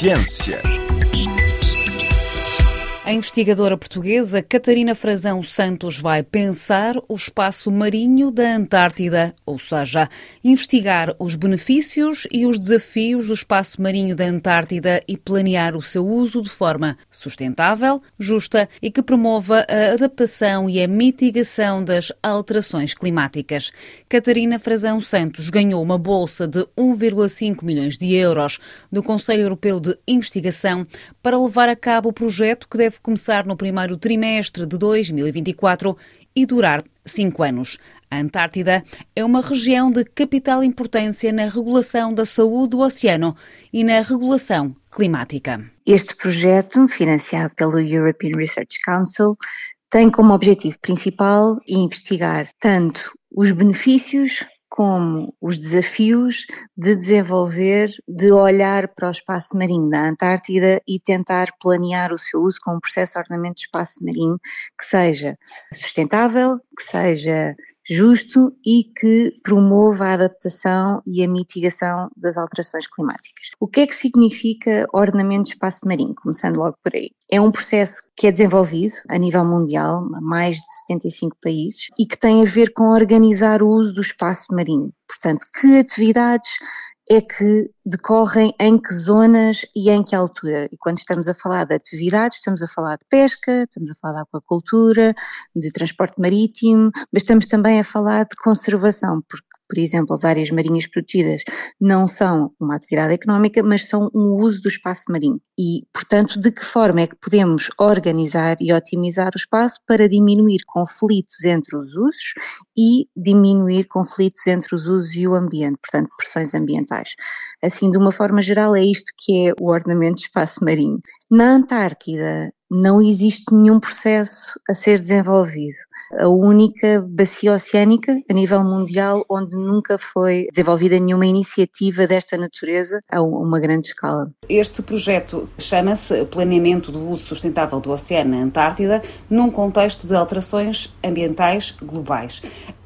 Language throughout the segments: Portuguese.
Ciência. A investigadora portuguesa Catarina Frazão Santos vai pensar o espaço marinho da Antártida, ou seja, investigar os benefícios e os desafios do espaço marinho da Antártida e planear o seu uso de forma sustentável, justa e que promova a adaptação e a mitigação das alterações climáticas. Catarina Frazão Santos ganhou uma bolsa de 1,5 milhões de euros do Conselho Europeu de Investigação para levar a cabo o projeto que deve começar no primeiro trimestre de 2024 e durar cinco anos. A Antártida é uma região de capital importância na regulação da saúde do oceano e na regulação climática. Este projeto, financiado pelo European Research Council, tem como objetivo principal investigar tanto os benefícios como os desafios de desenvolver, de olhar para o espaço marinho da Antártida e tentar planear o seu uso como um processo de ordenamento de espaço marinho que seja sustentável, que seja justo e que promova a adaptação e a mitigação das alterações climáticas. O que é que significa ordenamento de espaço marinho? Começando logo por aí. É um processo que é desenvolvido a nível mundial, mais de 75 países, e que tem a ver com organizar o uso do espaço marinho. Portanto, que atividades é que decorrem em que zonas e em que altura. E quando estamos a falar de atividades, estamos a falar de pesca, estamos a falar de aquacultura, de transporte marítimo, mas estamos também a falar de conservação, porque por exemplo, as áreas marinhas protegidas não são uma atividade económica, mas são um uso do espaço marinho. E, portanto, de que forma é que podemos organizar e otimizar o espaço para diminuir conflitos entre os usos e diminuir conflitos entre os usos e o ambiente, portanto, pressões ambientais. Assim, de uma forma geral, é isto que é o ordenamento de espaço marinho. Na Antártida, não existe nenhum processo a ser desenvolvido. A única bacia oceânica a nível mundial onde nunca foi desenvolvida nenhuma iniciativa desta natureza a uma grande escala. Este projeto chama-se Planeamento do Uso Sustentável do Oceano na Antártida, num contexto de alterações ambientais globais.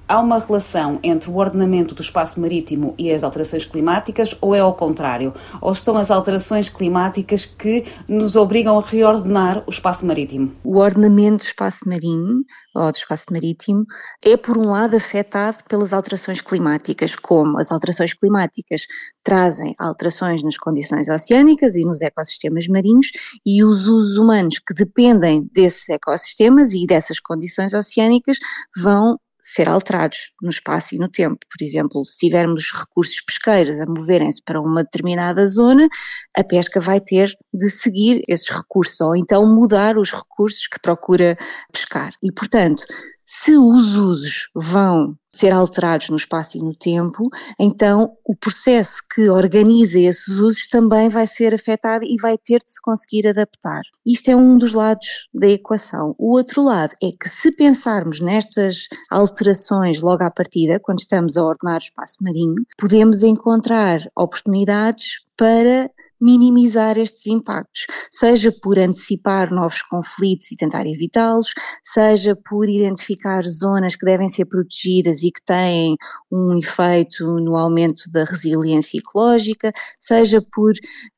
Há uma relação entre o ordenamento do espaço marítimo e as alterações climáticas ou é ao contrário? Ou são as alterações climáticas que nos obrigam a reordenar o espaço marítimo? O ordenamento do espaço marinho ou do espaço marítimo é, por um lado, afetado pelas alterações climáticas, como as alterações climáticas trazem alterações nas condições oceânicas e nos ecossistemas marinhos e os usos humanos que dependem desses ecossistemas e dessas condições oceânicas vão ser alterados no espaço e no tempo. Por exemplo, se tivermos recursos pesqueiros a moverem-se para uma determinada zona, a pesca vai ter de seguir esses recursos ou então mudar os recursos que procura pescar. E, portanto, se os usos vão ser alterados no espaço e no tempo, então o processo que organiza esses usos também vai ser afetado e vai ter de se conseguir adaptar. Isto é um dos lados da equação. O outro lado é que se pensarmos nestas alterações logo à partida, quando estamos a ordenar o espaço marinho, podemos encontrar oportunidades para minimizar estes impactos, seja por antecipar novos conflitos e tentar evitá-los, seja por identificar zonas que devem ser protegidas e que têm um efeito no aumento da resiliência ecológica, seja por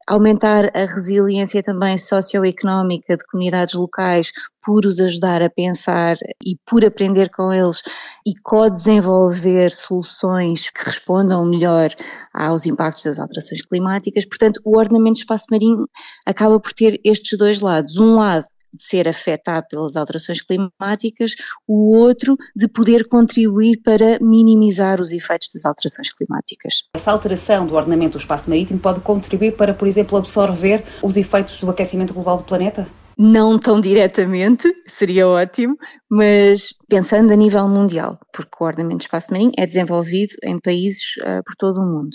aumentar a resiliência também socioeconómica de comunidades locais por os ajudar a pensar e por aprender com eles e co-desenvolver soluções que respondam melhor aos impactos das alterações climáticas. Portanto, o ordenamento do espaço marinho acaba por ter estes dois lados. Um lado ser afetado pelas alterações climáticas, o outro de poder contribuir para minimizar os efeitos das alterações climáticas. Essa alteração do ordenamento do espaço marítimo pode contribuir para, por exemplo, absorver os efeitos do aquecimento global do planeta? Não tão diretamente, seria ótimo, mas pensando a nível mundial, porque o ordenamento do espaço marinho é desenvolvido em países uh, por todo o mundo.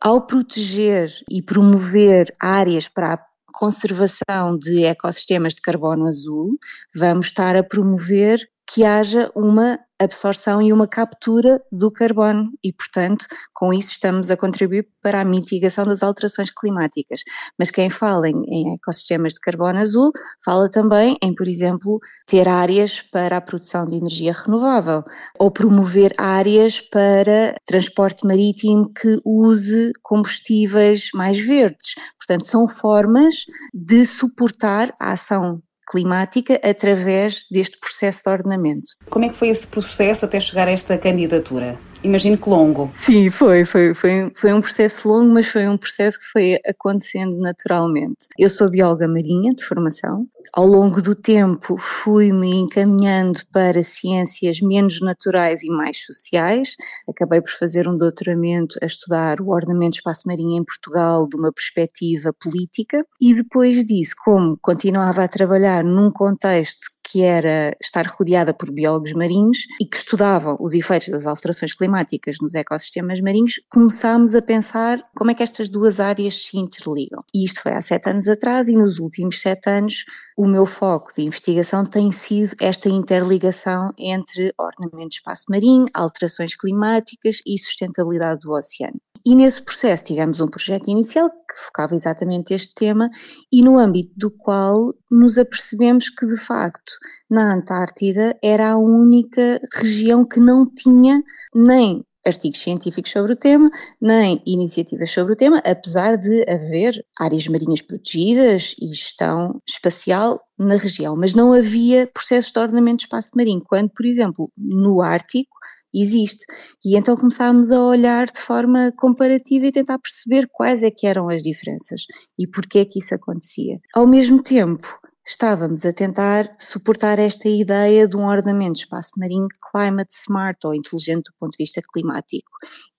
Ao proteger e promover áreas para a conservação de ecossistemas de carbono azul, vamos estar a promover que haja uma absorção e uma captura do carbono e, portanto, com isso estamos a contribuir para a mitigação das alterações climáticas. Mas quem fala em, em ecossistemas de carbono azul fala também em, por exemplo, ter áreas para a produção de energia renovável ou promover áreas para transporte marítimo que use combustíveis mais verdes. Portanto, são formas de suportar a ação climática através deste processo de ordenamento. Como é que foi esse processo até chegar a esta candidatura? Imagino que longo. Sim, foi, foi, foi, foi um processo longo, mas foi um processo que foi acontecendo naturalmente. Eu sou bióloga marinha de formação. Ao longo do tempo fui-me encaminhando para ciências menos naturais e mais sociais. Acabei por fazer um doutoramento a estudar o ordenamento de espaço marinho em Portugal de uma perspectiva política e depois disso, como continuava a trabalhar num contexto que era estar rodeada por biólogos marinhos e que estudavam os efeitos das alterações climáticas nos ecossistemas marinhos, começámos a pensar como é que estas duas áreas se interligam. E isto foi há sete anos atrás e nos últimos sete anos o meu foco de investigação tem sido esta interligação entre ordenamento de espaço marinho, alterações climáticas e sustentabilidade do oceano. E nesse processo tivemos um projeto inicial que focava exatamente este tema e no âmbito do qual nos apercebemos que, de facto, na Antártida era a única região que não tinha nem artigos científicos sobre o tema, nem iniciativas sobre o tema, apesar de haver áreas marinhas protegidas e gestão espacial na região, mas não havia processos de ordenamento de espaço marinho, quando, por exemplo, no Ártico existe. E então começámos a olhar de forma comparativa e tentar perceber quais é que eram as diferenças e porquê é que isso acontecia. Ao mesmo tempo, estávamos a tentar suportar esta ideia de um ordenamento de espaço marinho climate smart ou inteligente do ponto de vista climático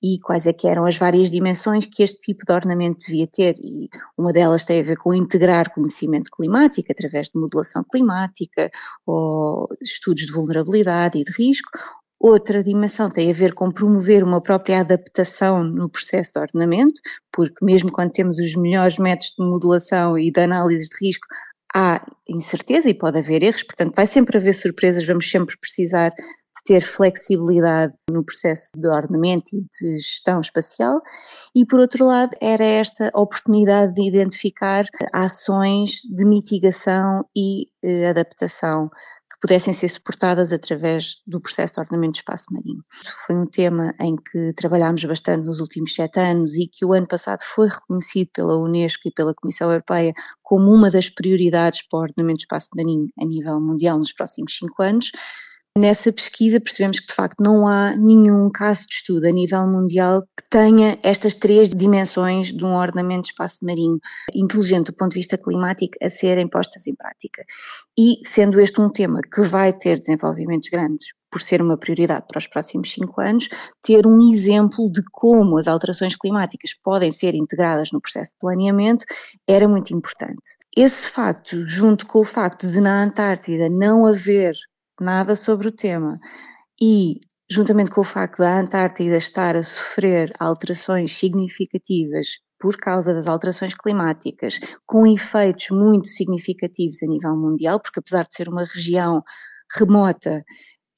e quais é que eram as várias dimensões que este tipo de ordenamento devia ter e uma delas tem a ver com integrar conhecimento climático através de modelação climática ou estudos de vulnerabilidade e de risco Outra dimensão tem a ver com promover uma própria adaptação no processo de ordenamento, porque mesmo quando temos os melhores métodos de modelação e de análise de risco, há incerteza e pode haver erros, portanto vai sempre haver surpresas, vamos sempre precisar de ter flexibilidade no processo de ordenamento e de gestão espacial. E por outro lado era esta oportunidade de identificar ações de mitigação e eh, adaptação pudessem ser suportadas através do processo de ordenamento de espaço marinho. Foi um tema em que trabalhámos bastante nos últimos sete anos e que o ano passado foi reconhecido pela Unesco e pela Comissão Europeia como uma das prioridades para o ordenamento de espaço marinho a nível mundial nos próximos cinco anos. Nessa pesquisa percebemos que de facto não há nenhum caso de estudo a nível mundial que tenha estas três dimensões de um ordenamento de espaço marinho inteligente do ponto de vista climático a serem postas em prática. E sendo este um tema que vai ter desenvolvimentos grandes por ser uma prioridade para os próximos cinco anos, ter um exemplo de como as alterações climáticas podem ser integradas no processo de planeamento era muito importante. Esse facto, junto com o facto de na Antártida não haver nada sobre o tema. E, juntamente com o facto da Antártida estar a sofrer alterações significativas por causa das alterações climáticas, com efeitos muito significativos a nível mundial, porque apesar de ser uma região remota,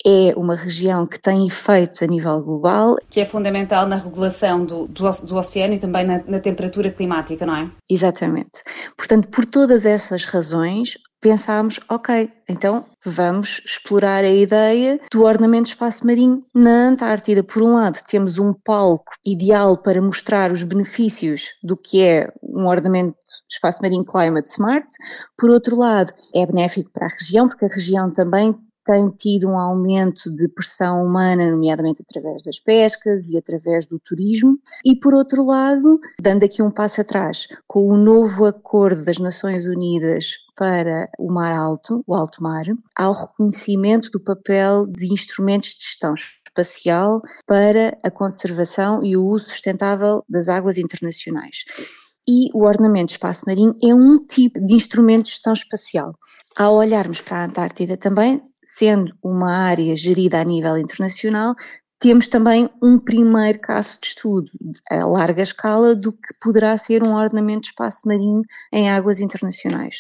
é uma região que tem efeitos a nível global. Que é fundamental na regulação do, do, do oceano e também na, na, temperatura climática, não é? Exatamente. Portanto, por todas essas razões, pensámos, ok, então vamos explorar a ideia do ordenamento de espaço marinho na Antártida. Por um lado, temos um palco ideal para mostrar os benefícios do que é um ordenamento de espaço marinho climate smart. Por outro lado, é benéfico para a região, porque a região também tem tido um aumento de pressão humana, nomeadamente através das pescas e através do turismo, e por outro lado, dando aqui um passo atrás, com o novo acordo das Nações Unidas para o mar alto, o alto mar, há o reconhecimento do papel de instrumentos de gestão espacial para a conservação e o uso sustentável das águas internacionais e o ordenamento de espaço marinho é um tipo de instrumento de gestão espacial. Ao olharmos para a Antártida também, sendo uma área gerida a nível internacional, temos também um primeiro caso de estudo a larga escala do que poderá ser um ordenamento de espaço marinho em águas internacionais.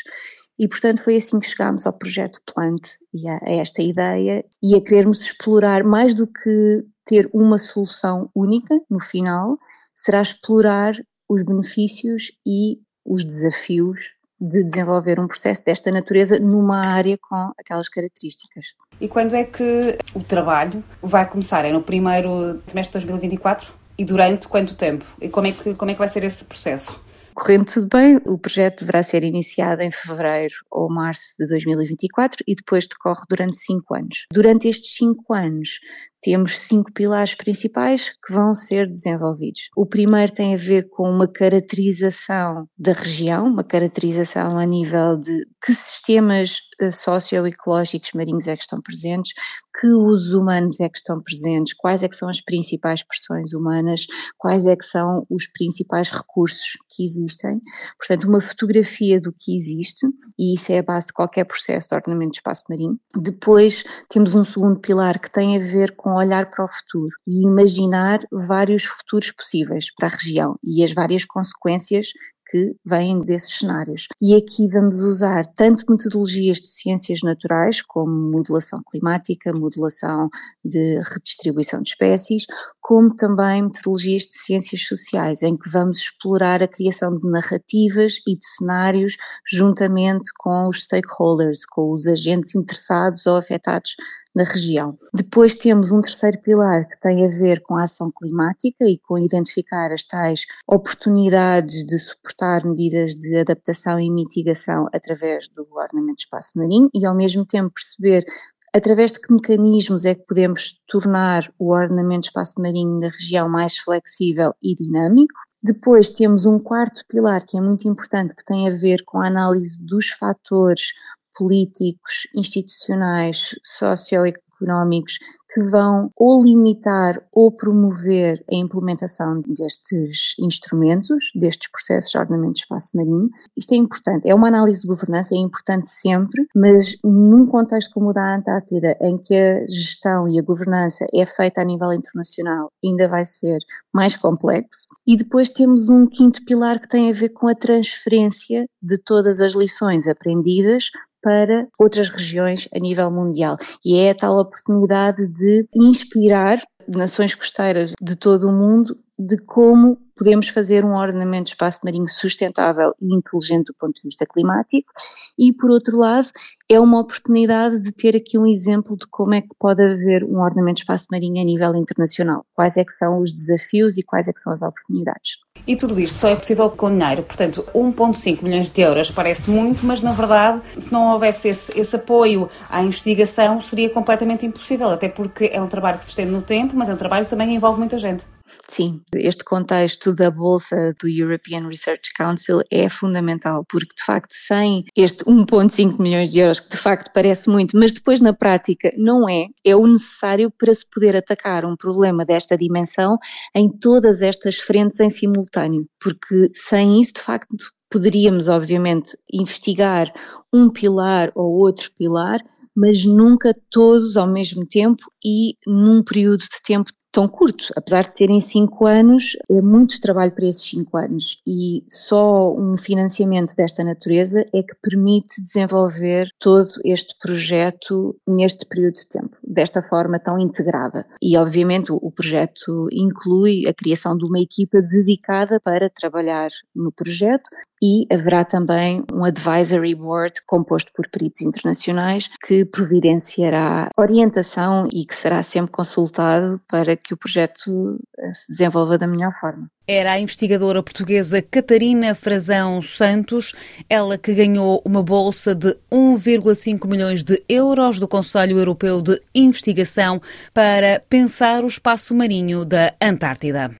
E, portanto, foi assim que chegámos ao projeto Plant e a, a esta ideia e a querermos explorar mais do que ter uma solução única no final, será explorar os benefícios e os desafios de desenvolver um processo desta natureza numa área com aquelas características. E quando é que o trabalho vai começar? É no primeiro trimestre de 2024? E durante quanto tempo? E como é que, como é que vai ser esse processo? Correndo tudo bem, o projeto deverá ser iniciado em fevereiro ou março de 2024 e depois decorre durante cinco anos. Durante estes cinco anos, temos cinco pilares principais que vão ser desenvolvidos. O primeiro tem a ver com uma caracterização da região, uma caracterização a nível de que sistemas socioecológicos marinhos é que estão presentes, que usos humanos é que estão presentes, quais é que são as principais pressões humanas, quais é que são os principais recursos que existem. Portanto, uma fotografia do que existe, e isso é a base de qualquer processo de ordenamento de espaço marinho. Depois temos um segundo pilar que tem a ver com olhar para o futuro e imaginar vários futuros possíveis para a região e as várias consequências que vêm desses cenários. E aqui vamos usar tanto metodologias de ciências naturais, como modelação climática, modelação de redistribuição de espécies, como também metodologias de ciências sociais, em que vamos explorar a criação de narrativas e de cenários juntamente com os stakeholders, com os agentes interessados ou afetados na região. Depois temos um terceiro pilar que tem a ver com a ação climática e com identificar as tais oportunidades de suportar medidas de adaptação e mitigação através do ordenamento de espaço marinho e ao mesmo tempo perceber através de que mecanismos é que podemos tornar o ordenamento de espaço marinho da região mais flexível e dinâmico. Depois temos um quarto pilar que é muito importante, que tem a ver com a análise dos fatores políticos, institucionais, socioeconómicos que vão ou limitar ou promover a implementação destes instrumentos, destes processos de ordenamento de espaço marinho. Isto é importante, é uma análise de governança, é importante sempre, mas num contexto como o da Antártida, em que a gestão e a governança é feita a nível internacional, ainda vai ser mais complexo. E depois temos um quinto pilar que tem a ver com a transferência de todas as lições aprendidas para outras regiões a nível mundial. E é a tal oportunidade de inspirar nações costeiras de todo o mundo de como podemos fazer um ordenamento de espaço marinho sustentável e inteligente do ponto de vista climático e, por outro lado, é uma oportunidade de ter aqui um exemplo de como é que pode haver um ordenamento de espaço marinho a nível internacional, quais é que são os desafios e quais é que são as oportunidades. E tudo isto só é possível com dinheiro, portanto 1.5 milhões de euros parece muito, mas na verdade se não houvesse esse, esse apoio à investigação seria completamente impossível, até porque é um trabalho que se estende no tempo, mas é um trabalho que também envolve muita gente. Sim, este contexto da bolsa do European Research Council é fundamental, porque de facto sem este 1.5 milhões de euros, que de facto parece muito, mas depois na prática não é, é o necessário para se poder atacar um problema desta dimensão em todas estas frentes em simultâneo, porque sem isso de facto poderíamos obviamente investigar um pilar ou outro pilar, mas nunca todos ao mesmo tempo e num período de tempo tão curto. Apesar de serem cinco anos, é muito trabalho para esses cinco anos e só um financiamento desta natureza é que permite desenvolver todo este projeto neste período de tempo, desta forma tão integrada. E, obviamente, o projeto inclui a criação de uma equipa dedicada para trabalhar no projeto e haverá também um advisory board composto por peritos internacionais que providenciará orientação e que será sempre consultado para que o projeto eh, se desenvolva da melhor forma. Era a investigadora portuguesa Catarina Frazão Santos, ela que ganhou uma bolsa de 1,5 milhões de euros do Conselho Europeu de Investigação para pensar o espaço marinho da Antártida.